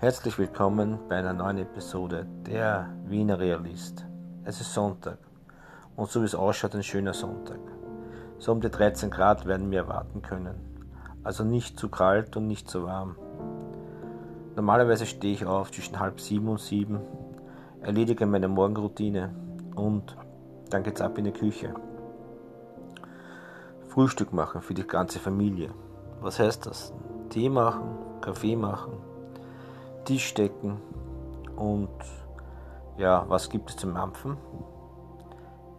Herzlich willkommen bei einer neuen Episode der Wiener Realist. Es ist Sonntag und so wie es ausschaut, ein schöner Sonntag. So um die 13 Grad werden wir erwarten können. Also nicht zu kalt und nicht zu warm. Normalerweise stehe ich auf zwischen halb sieben und sieben, erledige meine Morgenroutine und dann geht's ab in die Küche. Frühstück machen für die ganze Familie. Was heißt das? Tee machen, Kaffee machen, Tisch decken und ja, was gibt es zum Mampfen?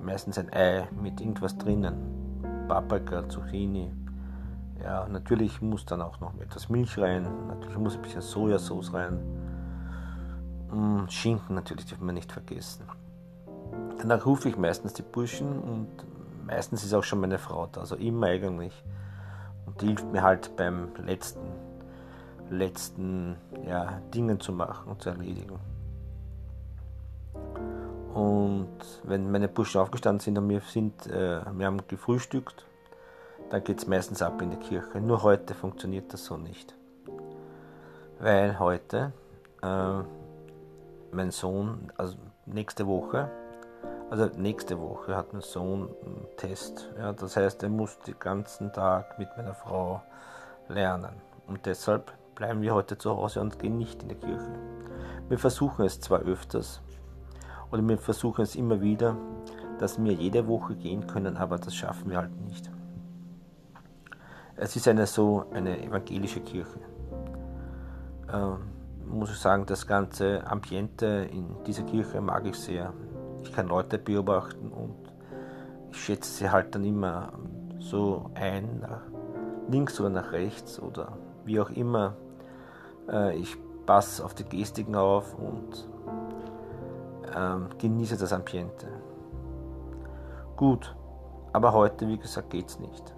Meistens ein Ei mit irgendwas drinnen. Paprika, Zucchini. Ja, natürlich muss dann auch noch etwas Milch rein. Natürlich muss ein bisschen Sojasauce rein. Und Schinken natürlich dürfen wir nicht vergessen. Danach rufe ich meistens die Burschen und meistens ist auch schon meine Frau da, also immer eigentlich. Und die hilft mir halt beim letzten, letzten ja, Dingen zu machen und zu erledigen. Und wenn meine Burschen aufgestanden sind und wir, sind, äh, wir haben gefrühstückt, dann geht es meistens ab in die Kirche. Nur heute funktioniert das so nicht. Weil heute äh, mein Sohn, also nächste Woche, also nächste Woche hat mein Sohn einen Test. Ja, das heißt, er muss den ganzen Tag mit meiner Frau lernen. Und deshalb bleiben wir heute zu Hause und gehen nicht in die Kirche. Wir versuchen es zwar öfters, oder wir versuchen es immer wieder, dass wir jede Woche gehen können, aber das schaffen wir halt nicht. Es ist eine so eine evangelische Kirche. Ähm, muss ich sagen, das ganze Ambiente in dieser Kirche mag ich sehr ich kann Leute beobachten und ich schätze sie halt dann immer so ein, links oder nach rechts oder wie auch immer. Äh, ich passe auf die Gestiken auf und ähm, genieße das Ambiente. Gut, aber heute, wie gesagt, geht es nicht.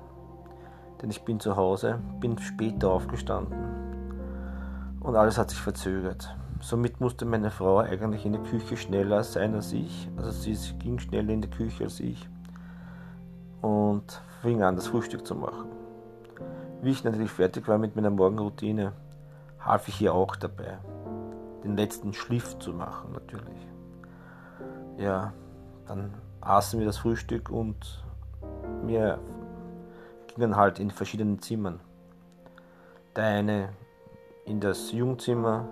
Denn ich bin zu Hause, bin später aufgestanden und alles hat sich verzögert. Somit musste meine Frau eigentlich in der Küche schneller sein als ich. Also sie ging schneller in die Küche als ich und fing an, das Frühstück zu machen. Wie ich natürlich fertig war mit meiner Morgenroutine, half ich ihr auch dabei, den letzten Schliff zu machen natürlich. Ja, dann aßen wir das Frühstück und wir gingen halt in verschiedenen Zimmern. Der eine in das Jungzimmer,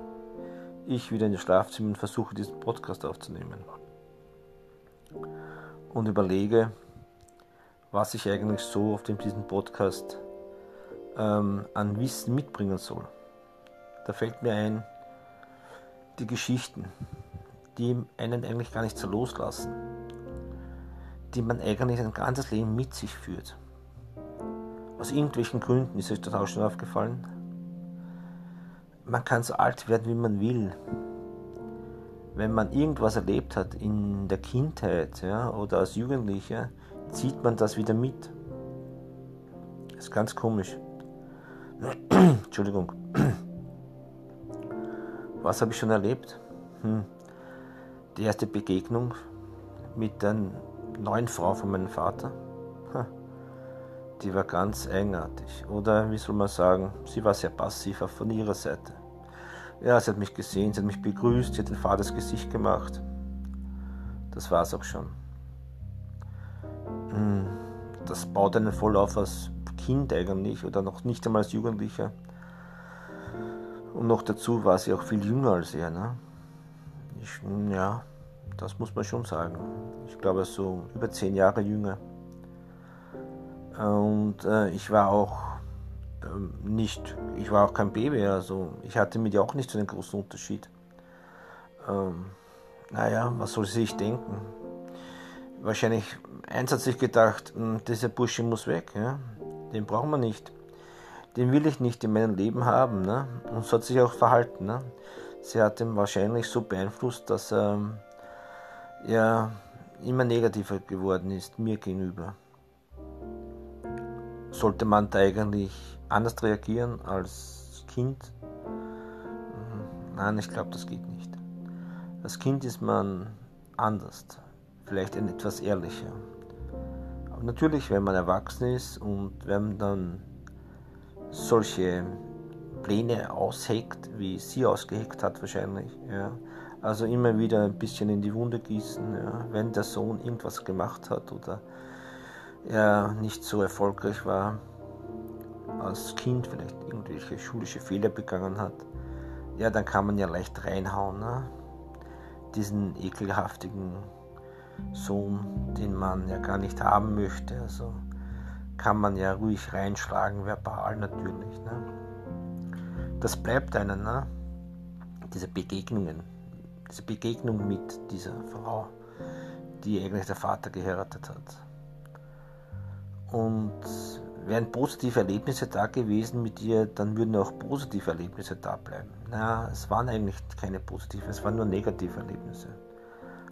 ich wieder in das Schlafzimmer und versuche diesen Podcast aufzunehmen. Und überlege, was ich eigentlich so auf diesem Podcast ähm, an Wissen mitbringen soll. Da fällt mir ein, die Geschichten, die einen eigentlich gar nicht so loslassen, die man eigentlich ein ganzes Leben mit sich führt. Aus irgendwelchen Gründen ist euch das auch schon aufgefallen man kann so alt werden, wie man will. Wenn man irgendwas erlebt hat in der Kindheit ja, oder als Jugendlicher, zieht man das wieder mit. Das ist ganz komisch. Entschuldigung. Was habe ich schon erlebt? Hm. Die erste Begegnung mit der neuen Frau von meinem Vater. Die war ganz eigenartig. Oder wie soll man sagen, sie war sehr passiv von ihrer Seite. Ja, sie hat mich gesehen, sie hat mich begrüßt, sie hat ein fades Gesicht gemacht. Das war es auch schon. Hm, das baut einen voll auf als Kind eigentlich oder noch nicht einmal als Jugendlicher. Und noch dazu war sie auch viel jünger als er. Ne? Ich, ja, das muss man schon sagen. Ich glaube so über zehn Jahre jünger. Und äh, ich war auch ähm, nicht, ich war auch kein Baby, also ich hatte mit ihr auch nicht so einen großen Unterschied. Ähm, naja, was soll sie sich denken? Wahrscheinlich, eins hat sich gedacht, hm, dieser Bursche muss weg, ja? Den brauchen wir nicht. Den will ich nicht in meinem Leben haben. Ne? Und so hat sich auch verhalten. Ne? Sie hat ihn wahrscheinlich so beeinflusst, dass er ähm, ja, immer negativer geworden ist mir gegenüber. Sollte man da eigentlich anders reagieren als Kind? Nein, ich glaube, das geht nicht. Als Kind ist man anders, vielleicht etwas ehrlicher. Natürlich, wenn man erwachsen ist und wenn dann solche Pläne ausheckt, wie sie ausgeheckt hat wahrscheinlich. Ja. Also immer wieder ein bisschen in die Wunde gießen, ja. wenn der Sohn irgendwas gemacht hat oder er nicht so erfolgreich war als Kind, vielleicht irgendwelche schulische Fehler begangen hat, ja, dann kann man ja leicht reinhauen. Ne? Diesen ekelhaftigen Sohn, den man ja gar nicht haben möchte. Also kann man ja ruhig reinschlagen, verbal natürlich. Ne? Das bleibt einem, ne? diese Begegnungen, diese Begegnung mit dieser Frau, die eigentlich der Vater geheiratet hat. Und wären positive Erlebnisse da gewesen mit ihr, dann würden auch positive Erlebnisse da bleiben. Na, es waren eigentlich keine positiven, es waren nur negative Erlebnisse.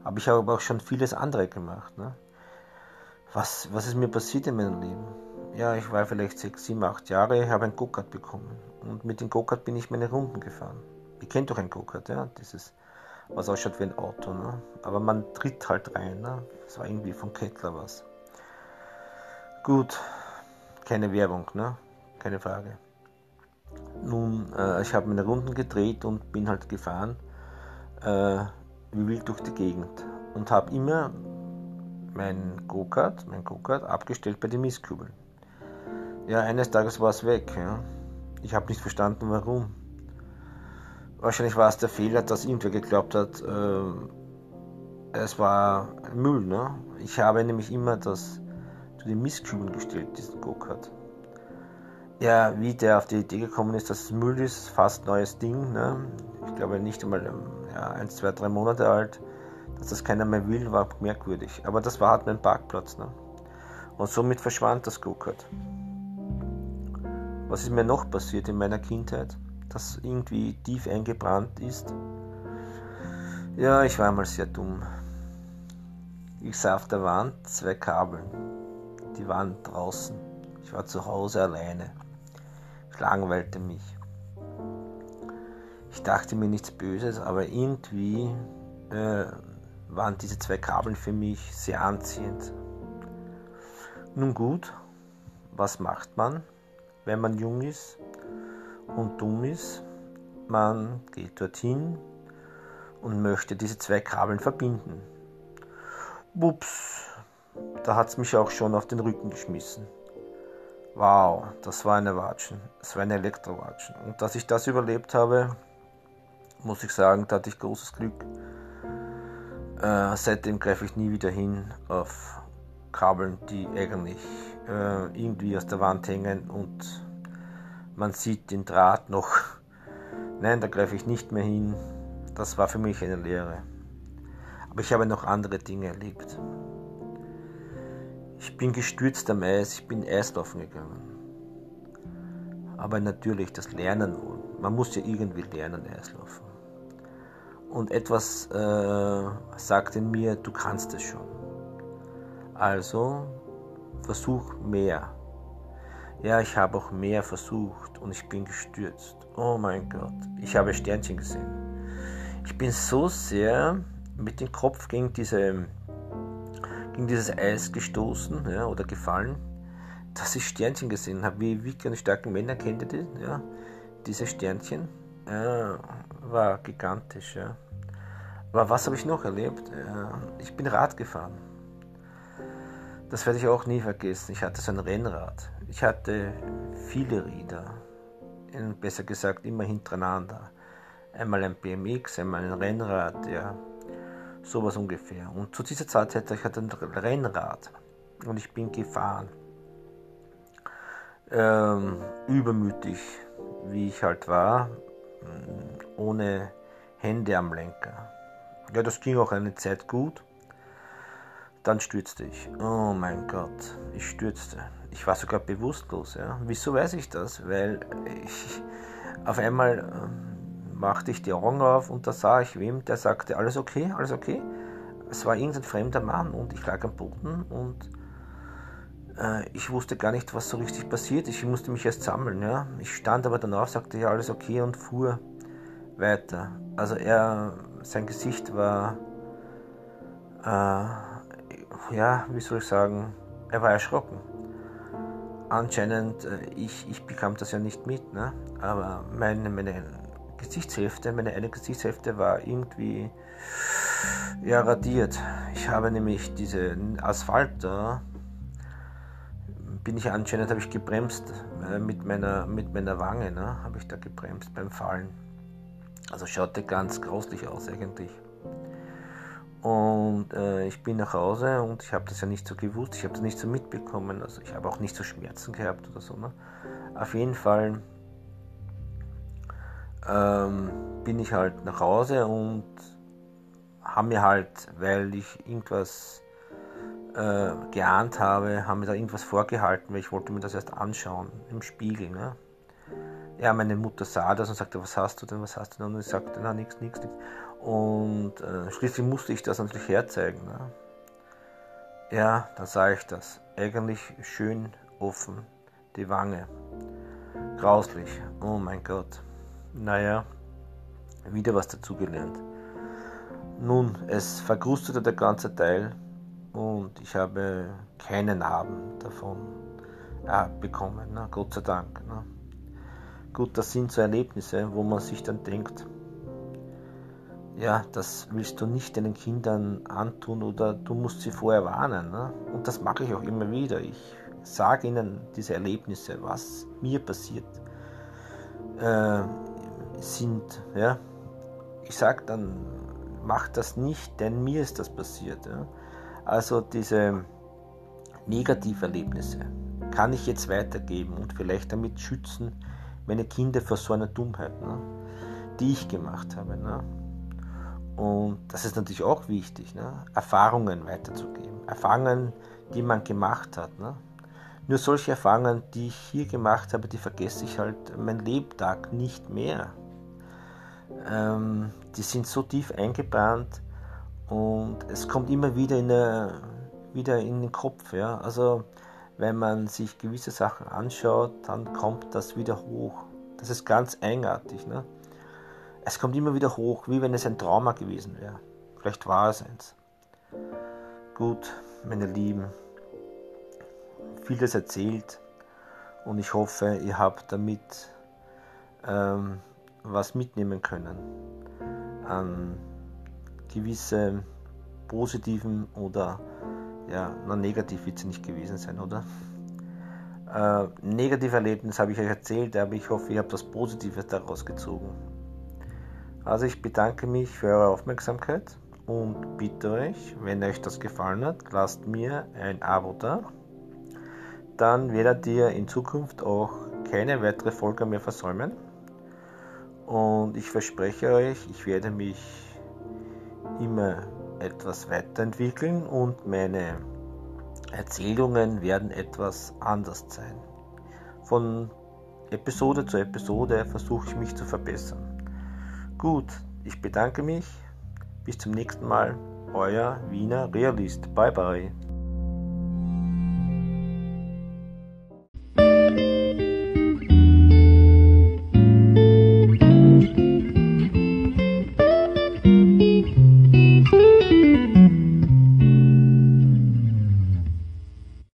Aber ich habe auch schon vieles andere gemacht. Ne? Was, was ist mir passiert in meinem Leben? Ja, ich war vielleicht sechs, sieben, acht Jahre, habe ein Go-Kart bekommen. Und mit dem Go-Kart bin ich meine Runden gefahren. Ihr kennt doch ein Go-Kart, ja? Dieses, was ausschaut wie ein Auto, ne? Aber man tritt halt rein, ne? Das war irgendwie von Kettler was. Gut, keine Werbung, ne? Keine Frage. Nun, äh, ich habe meine Runden gedreht und bin halt gefahren, äh, wie wild durch die Gegend. Und habe immer mein Go-Kart, mein Go-Kart abgestellt bei den Mistkübeln. Ja, eines Tages war es weg. Ja. Ich habe nicht verstanden, warum. Wahrscheinlich war es der Fehler, dass irgendwer geglaubt hat, äh, es war Müll. Ne? Ich habe nämlich immer das zu den Mistkübeln gestellt, diesen Go-Kart. Ja, wie der auf die Idee gekommen ist, dass es Müll ist, fast neues Ding. Ne? Ich glaube nicht einmal ähm, ja, ein, zwei, drei Monate alt. Dass das keiner mehr will, war merkwürdig. Aber das war halt mein Parkplatz. Ne? Und somit verschwand das Go-Kart. Was ist mir noch passiert in meiner Kindheit, das irgendwie tief eingebrannt ist? Ja, ich war einmal sehr dumm. Ich sah auf der Wand zwei Kabel die waren draußen. Ich war zu Hause alleine. Langweilte mich. Ich dachte mir nichts Böses, aber irgendwie äh, waren diese zwei Kabel für mich sehr anziehend. Nun gut, was macht man, wenn man jung ist und dumm ist? Man geht dorthin und möchte diese zwei Kabeln verbinden. Wups, da hat es mich auch schon auf den Rücken geschmissen. Wow, das war eine Watschen. Das war eine Elektrowatschen. Und dass ich das überlebt habe, muss ich sagen, da hatte ich großes Glück. Äh, seitdem greife ich nie wieder hin auf Kabeln, die eigentlich äh, irgendwie aus der Wand hängen und man sieht den Draht noch. Nein, da greife ich nicht mehr hin. Das war für mich eine Lehre. Aber ich habe noch andere Dinge erlebt. Ich bin gestürzt am Eis, ich bin Eislaufen gegangen. Aber natürlich das Lernen. Man muss ja irgendwie lernen, Eislaufen. Und etwas äh, sagte mir, du kannst es schon. Also versuch mehr. Ja, ich habe auch mehr versucht und ich bin gestürzt. Oh mein Gott, ich habe Sternchen gesehen. Ich bin so sehr mit dem Kopf gegen diese gegen dieses Eis gestoßen ja, oder gefallen, dass ich Sternchen gesehen habe. Wie Wicke und starken Männer kennt ihr die? Ja, diese Sternchen. Ja, war gigantisch. Ja. Aber was habe ich noch erlebt? ich bin Rad gefahren. Das werde ich auch nie vergessen. Ich hatte so ein Rennrad. Ich hatte viele Räder. Besser gesagt, immer hintereinander. Einmal ein BMX, einmal ein Rennrad, ja. Sowas ungefähr. Und zu dieser Zeit hatte ich ein Rennrad und ich bin gefahren. Ähm, übermütig, wie ich halt war, mm, ohne Hände am Lenker. Ja, das ging auch eine Zeit gut. Dann stürzte ich. Oh mein Gott, ich stürzte. Ich war sogar bewusstlos. Ja. Wieso weiß ich das? Weil ich auf einmal ähm, machte ich die Augen auf und da sah ich wem, der sagte, alles okay, alles okay. Es war irgendein fremder Mann und ich lag am Boden und äh, ich wusste gar nicht, was so richtig passiert ist. Ich musste mich erst sammeln. Ja. Ich stand aber danach, sagte ja alles okay und fuhr weiter. Also er, sein Gesicht war, äh, ja, wie soll ich sagen, er war erschrocken. anscheinend, äh, ich, ich bekam das ja nicht mit, ne? aber meine, meine Gesichtshälfte, meine eine Gesichtshälfte war irgendwie ja, radiert. Ich habe nämlich diesen Asphalt da, bin ich anscheinend, habe ich gebremst äh, mit, meiner, mit meiner Wange, ne? habe ich da gebremst beim Fallen. Also schaute ganz grauslich aus eigentlich. Und äh, ich bin nach Hause und ich habe das ja nicht so gewusst, ich habe das nicht so mitbekommen. Also ich habe auch nicht so Schmerzen gehabt oder so. Ne? Auf jeden Fall ähm, bin ich halt nach Hause und haben mir halt, weil ich irgendwas äh, geahnt habe, haben mir da irgendwas vorgehalten, weil ich wollte mir das erst anschauen im Spiegel. Ne? Ja, meine Mutter sah das und sagte, was hast du denn, was hast du denn? Und ich sagte, na, nichts, nichts, nichts. Und äh, schließlich musste ich das natürlich herzeigen. Ne? Ja, dann sah ich das. Eigentlich schön offen, die Wange. Grauslich. Oh mein Gott. Naja, wieder was dazugelernt. Nun, es verkrustete der ganze Teil und ich habe keine Narben davon äh, bekommen, ne? Gott sei Dank. Ne? Gut, das sind so Erlebnisse, wo man sich dann denkt, ja, das willst du nicht deinen Kindern antun oder du musst sie vorher warnen. Ne? Und das mache ich auch immer wieder. Ich sage ihnen diese Erlebnisse, was mir passiert äh, sind. Ja? Ich sage dann, mach das nicht, denn mir ist das passiert. Ja? Also diese Negativerlebnisse kann ich jetzt weitergeben und vielleicht damit schützen meine Kinder vor so einer Dummheit, ne? die ich gemacht habe. Ne? Und das ist natürlich auch wichtig, ne? Erfahrungen weiterzugeben. Erfahrungen, die man gemacht hat. Ne? Nur solche Erfahrungen, die ich hier gemacht habe, die vergesse ich halt mein Lebtag nicht mehr. Ähm, die sind so tief eingebrannt und es kommt immer wieder in, der, wieder in den Kopf. Ja? Also wenn man sich gewisse Sachen anschaut, dann kommt das wieder hoch. Das ist ganz eigenartig. Ne? Es kommt immer wieder hoch, wie wenn es ein Trauma gewesen wäre. Vielleicht war es eins. Gut, meine Lieben, vieles erzählt und ich hoffe, ihr habt damit ähm, was mitnehmen können an gewisse positiven oder ja, na, negativ wird sie nicht gewesen sein, oder? Äh, negative Erlebnis habe ich euch erzählt, aber ich hoffe, ihr habt was Positives daraus gezogen. Also ich bedanke mich für eure Aufmerksamkeit und bitte euch, wenn euch das gefallen hat, lasst mir ein Abo da. Dann werdet ihr in Zukunft auch keine weitere Folge mehr versäumen. Und ich verspreche euch, ich werde mich immer etwas weiterentwickeln und meine Erzählungen werden etwas anders sein. Von Episode zu Episode versuche ich mich zu verbessern. Gut, ich bedanke mich. Bis zum nächsten Mal. Euer Wiener Realist. Bye bye.